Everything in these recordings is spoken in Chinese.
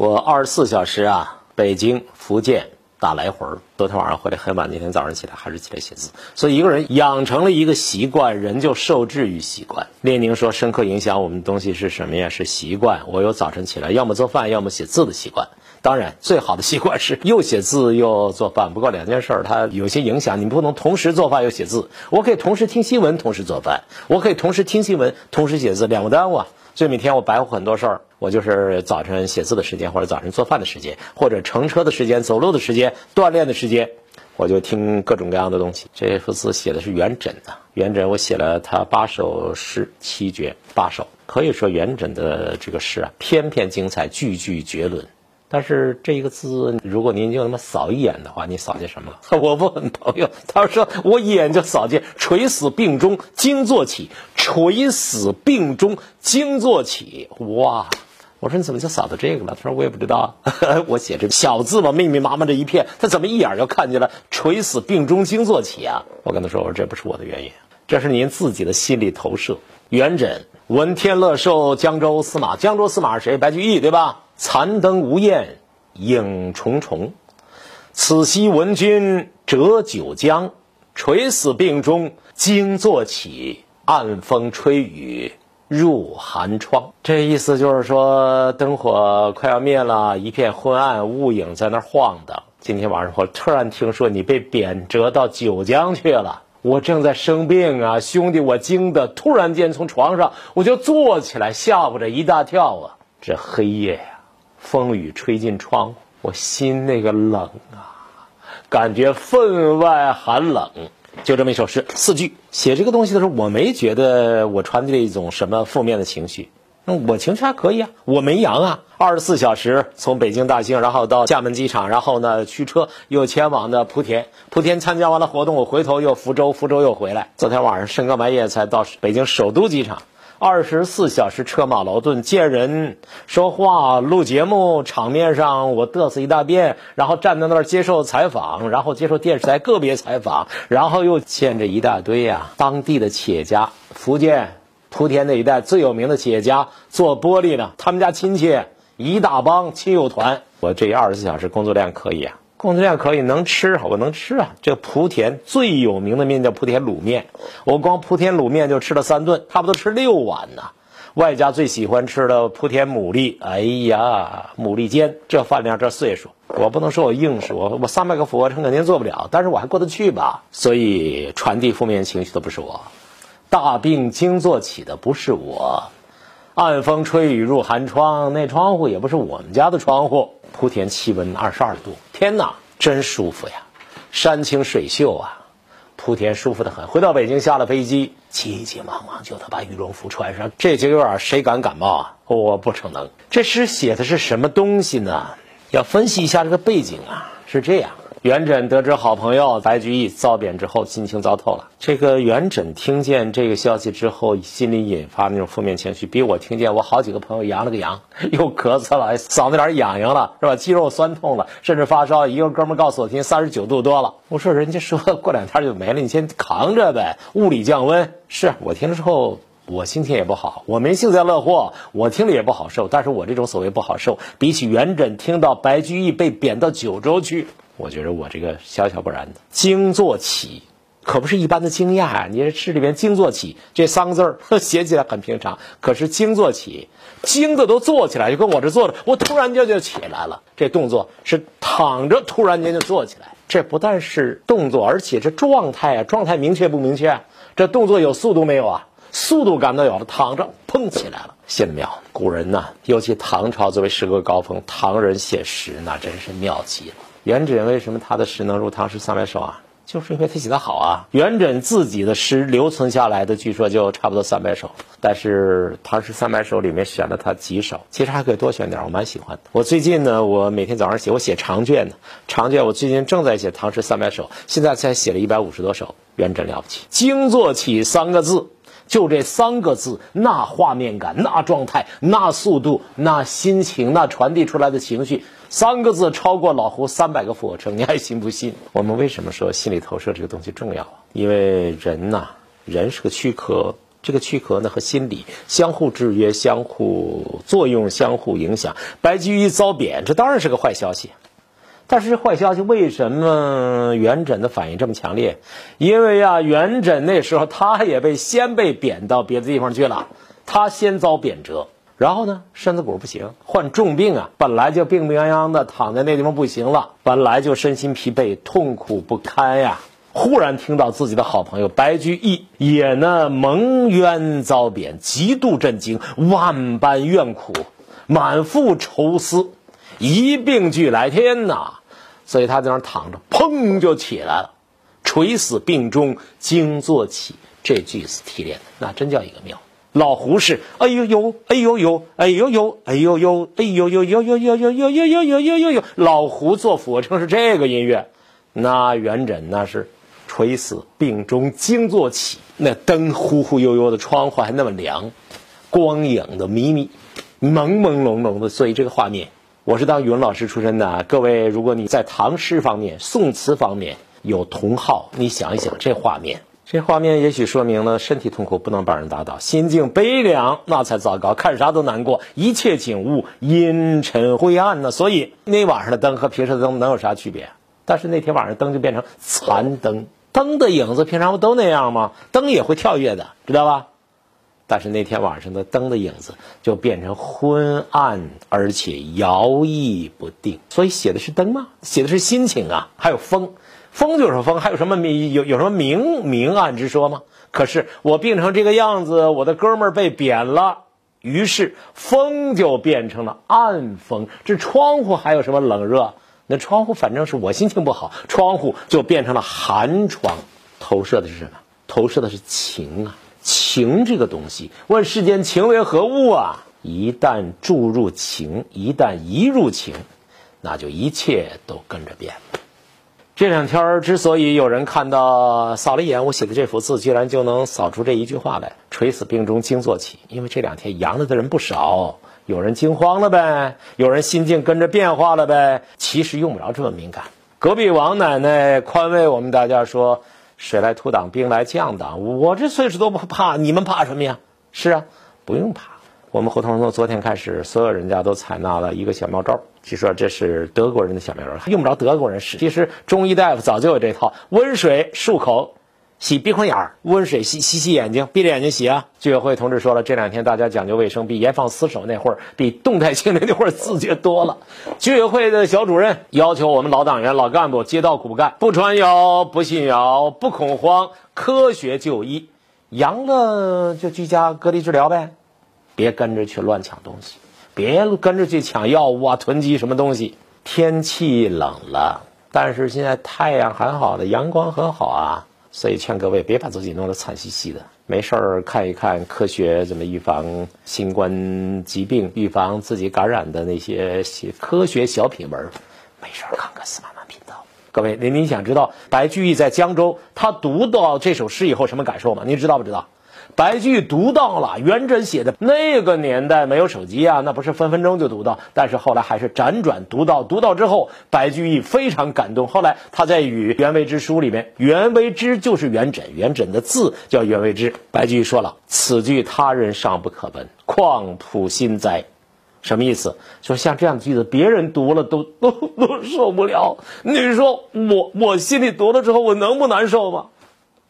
我二十四小时啊，北京、福建打来回儿。昨天晚上回来很晚，今天早上起来还是起来写字。所以一个人养成了一个习惯，人就受制于习惯。列宁说，深刻影响我们的东西是什么呀？是习惯。我有早晨起来要么做饭，要么写字的习惯。当然，最好的习惯是又写字又做饭。不过两件事儿它有些影响，你不能同时做饭又写字。我可以同时听新闻，同时做饭；我可以同时听新闻，同时写字，两个耽误啊。所以每天我白活很多事儿，我就是早晨写字的时间，或者早晨做饭的时间，或者乘车的时间、走路的时间、锻炼的时间，我就听各种各样的东西。这幅字写的是元稹的，元稹我写了他八首诗，七绝八首，可以说元稹的这个诗啊，篇篇精彩，句句绝伦。但是这一个字，如果您就那么扫一眼的话，你扫见什么了？我问朋友，他说我一眼就扫见“垂死病中惊坐起”，“垂死病中惊坐起”。哇！我说你怎么就扫到这个了？他说我也不知道啊，我写这小字嘛，密密麻麻这一片，他怎么一眼就看见了“垂死病中惊坐起”啊？我跟他说，我说这不是我的原因，这是您自己的心理投射。元稹闻天乐寿江州司马，江州司马是谁？白居易，对吧？残灯无焰影重重，此夕闻君折九江，垂死病中惊坐起，暗风吹雨入寒窗。这意思就是说，灯火快要灭了，一片昏暗，雾影在那晃荡。今天晚上我突然听说你被贬谪到九江去了，我正在生病啊，兄弟，我惊得突然间从床上我就坐起来，吓我这一大跳啊！这黑夜呀！风雨吹进窗户，我心那个冷啊，感觉分外寒冷。就这么一首诗，四句。写这个东西的时候，我没觉得我传递了一种什么负面的情绪。那我情绪还可以啊，我没阳啊。二十四小时从北京大兴，然后到厦门机场，然后呢驱车又前往的莆田。莆田参加完了活动，我回头又福州，福州又回来。昨天晚上深更半夜才到北京首都机场。二十四小时车马劳顿，见人说话、录节目，场面上我嘚瑟一大遍，然后站在那儿接受采访，然后接受电视台个别采访，然后又见着一大堆呀当地的企业家，福建莆田那一带最有名的企业家做玻璃的，他们家亲戚一大帮亲友团，我这二十四小时工作量可以啊。工作量可以能吃，我能吃啊！这莆田最有名的面叫莆田卤面，我光莆田卤面就吃了三顿，差不多吃六碗呢。外加最喜欢吃的莆田牡蛎，哎呀，牡蛎煎，这饭量这岁数，我不能说我硬实，我我三百个俯卧撑肯定做不了，但是我还过得去吧。所以传递负面情绪的不是我，大病惊坐起的不是我，暗风吹雨入寒窗，那窗户也不是我们家的窗户。莆田气温二十二度，天哪，真舒服呀！山清水秀啊，莆田舒服的很。回到北京，下了飞机，急急忙忙就得把羽绒服穿上，这节有点谁敢感冒啊？我不逞能。这诗写的是什么东西呢？要分析一下这个背景啊，是这样。元稹得知好朋友白居易遭贬之后，心情糟透了。这个元稹听见这个消息之后，心里引发那种负面情绪，比我听见我好几个朋友阳了个阳，又咳嗽了，嗓子眼痒痒了，是吧？肌肉酸痛了，甚至发烧。一个哥们告诉我，今天三十九度多了。我说人家说过两天就没了，你先扛着呗。物理降温，是我听了之后，我心情也不好。我没幸灾乐祸，我听了也不好受。但是我这种所谓不好受，比起元稹听到白居易被贬到九州去。我觉得我这个小小不然的惊坐起，可不是一般的惊讶啊！你这诗里面“惊坐起”这三个字儿 写起来很平常，可是惊坐起，惊的都坐起来，就跟我这坐着，我突然间就起来了。这动作是躺着，突然间就坐起来。这不但是动作，而且这状态啊，状态明确不明确？这动作有速度没有啊？速度感都有了，躺着砰起来了，写的妙。古人呐，尤其唐朝作为诗歌高峰，唐人写诗那真是妙极了。元稹为什么他的诗能入唐诗三百首啊？就是因为他写的好啊。元稹自己的诗留存下来的，据说就差不多三百首，但是唐诗三百首里面选了他几首，其实还可以多选点，我蛮喜欢的。我最近呢，我每天早上写，我写长卷呢，长卷我最近正在写唐诗三百首，现在才写了一百五十多首。元稹了不起，惊坐起三个字，就这三个字，那画面感，那状态，那速度，那心情，那传递出来的情绪。三个字超过老胡三百个俯卧撑，你还信不信？我们为什么说心理投射这个东西重要啊？因为人呐，人是个躯壳，这个躯壳呢和心理相互制约、相互作用、相互影响。白居易遭贬，这当然是个坏消息。但是坏消息为什么元稹的反应这么强烈？因为呀，元稹那时候他也被先被贬到别的地方去了，他先遭贬谪，然后呢，身子骨不行，患重病啊，本来就病病殃殃的躺在那地方不行了，本来就身心疲惫、痛苦不堪呀。忽然听到自己的好朋友白居易也呢蒙冤遭贬，极度震惊，万般怨苦，满腹愁思，一病俱来天呐！所以他在那儿躺着，砰就起来了，垂死病中惊坐起。这句是提炼的，那真叫一个妙。老胡是哎呦呦，哎呦呦，哎呦呦，哎呦呦，哎呦呦呦呦呦呦呦呦呦呦呦呦呦。老胡做俯卧撑是这个音乐，那元稹那是垂死病中惊坐起。那灯忽忽悠悠的，窗户还那么凉，光影的迷迷，朦朦胧胧的，所以这个画面。我是当语文老师出身的，各位，如果你在唐诗方面、宋词方面有同好，你想一想这画面，这画面也许说明了身体痛苦不能把人打倒，心境悲凉那才糟糕，看啥都难过，一切景物阴沉灰暗呢。所以那晚上的灯和平时的灯能有啥区别？但是那天晚上灯就变成残灯，灯的影子平常不都那样吗？灯也会跳跃的，知道吧？但是那天晚上的灯的影子就变成昏暗，而且摇曳不定。所以写的是灯吗？写的是心情啊，还有风，风就是风，还有什么明有有什么明明暗之说吗？可是我病成这个样子，我的哥们儿被贬了，于是风就变成了暗风。这窗户还有什么冷热？那窗户反正是我心情不好，窗户就变成了寒窗。投射的是什么？投射的是情啊。情这个东西，问世间情为何物啊？一旦注入情，一旦一入情，那就一切都跟着变。这两天之所以有人看到扫了一眼我写的这幅字，居然就能扫出这一句话来：垂死病中惊坐起。因为这两天阳了的人不少，有人惊慌了呗，有人心境跟着变化了呗。其实用不着这么敏感。隔壁王奶奶宽慰我们大家说。水来土挡，兵来将挡。我这岁数都不怕，你们怕什么呀？是啊，不用怕。我们胡同从昨天开始，所有人家都采纳了一个小妙招，据说这是德国人的小妙招，用不着德国人使。其实中医大夫早就有这套，温水漱口。洗鼻孔眼儿，温水洗洗洗眼睛，闭着眼睛洗啊！居委会同志说了，这两天大家讲究卫生，比严防死守那会儿，比动态清零那会儿自觉多了。居委会的小主任要求我们老党员、老干部，街道骨干，不传谣，不信谣，不恐慌，科学就医，阳了就居家隔离治疗呗，别跟着去乱抢东西，别跟着去抢药物啊，囤积什么东西。天气冷了，但是现在太阳很好的，阳光很好啊。所以劝各位别把自己弄得惨兮兮的，没事儿看一看科学怎么预防新冠疾病、预防自己感染的那些科学小品文，没事儿看看司马南频道。各位，您您想知道白居易在江州他读到这首诗以后什么感受吗？您知道不知道？白居易读到了元稹写的那个年代没有手机啊，那不是分分钟就读到。但是后来还是辗转读到，读到之后，白居易非常感动。后来他在与袁为之书里面，袁为之就是元稹，元稹的字叫袁为之。白居易说了：“此句他人尚不可闻，况普心哉？”什么意思？说像这样的句子，别人读了都都都受不了。你说我我心里读了之后，我能不难受吗？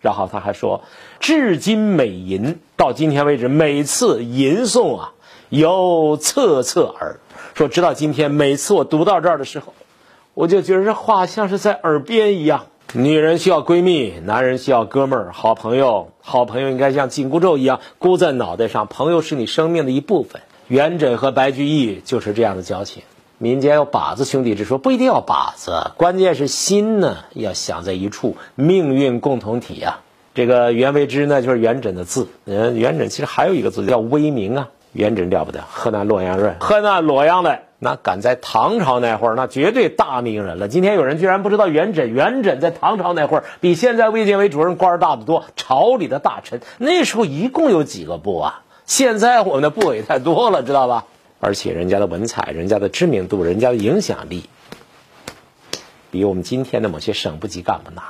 然后他还说，至今每吟到今天为止，每次吟诵啊，犹恻恻耳。说直到今天，每次我读到这儿的时候，我就觉得这话像是在耳边一样。女人需要闺蜜，男人需要哥们儿、好朋友。好朋友应该像紧箍咒一样箍在脑袋上，朋友是你生命的一部分。元稹和白居易就是这样的交情。民间有把子兄弟之说，不一定要把子，关键是心呢要想在一处，命运共同体呀。这个袁为之呢，就是元稹的字。嗯，元稹其实还有一个字叫威名啊。元稹了不得，河南洛阳人，河南洛阳的，那赶在唐朝那会儿，那绝对大名人了。今天有人居然不知道元稹，元稹在唐朝那会儿比现在卫健委主任官大得多，朝里的大臣。那时候一共有几个部啊？现在我们的部委太多了，知道吧？而且人家的文采、人家的知名度、人家的影响力，比我们今天的某些省部级干部那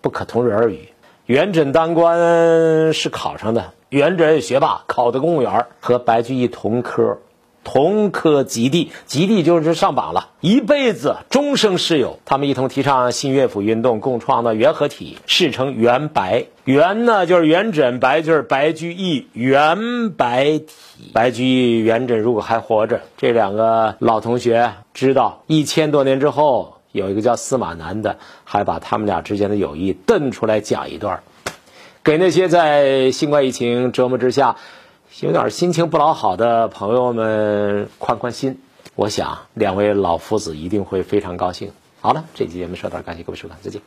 不可同日而语。元稹当官是考上的，元稹学霸，考的公务员，和白居易同科。同科及第，及第就是上榜了，一辈子终生室友。他们一同提倡新乐府运动，共创的元和体，世称元白。元呢就是元稹，白就是白居易，元白体。白居易、元稹如果还活着，这两个老同学知道，一千多年之后，有一个叫司马南的，还把他们俩之间的友谊瞪出来讲一段，给那些在新冠疫情折磨之下。有点心情不老好的朋友们宽宽心，我想两位老夫子一定会非常高兴。好了，这期节目说到这儿，感谢各位收看，再见。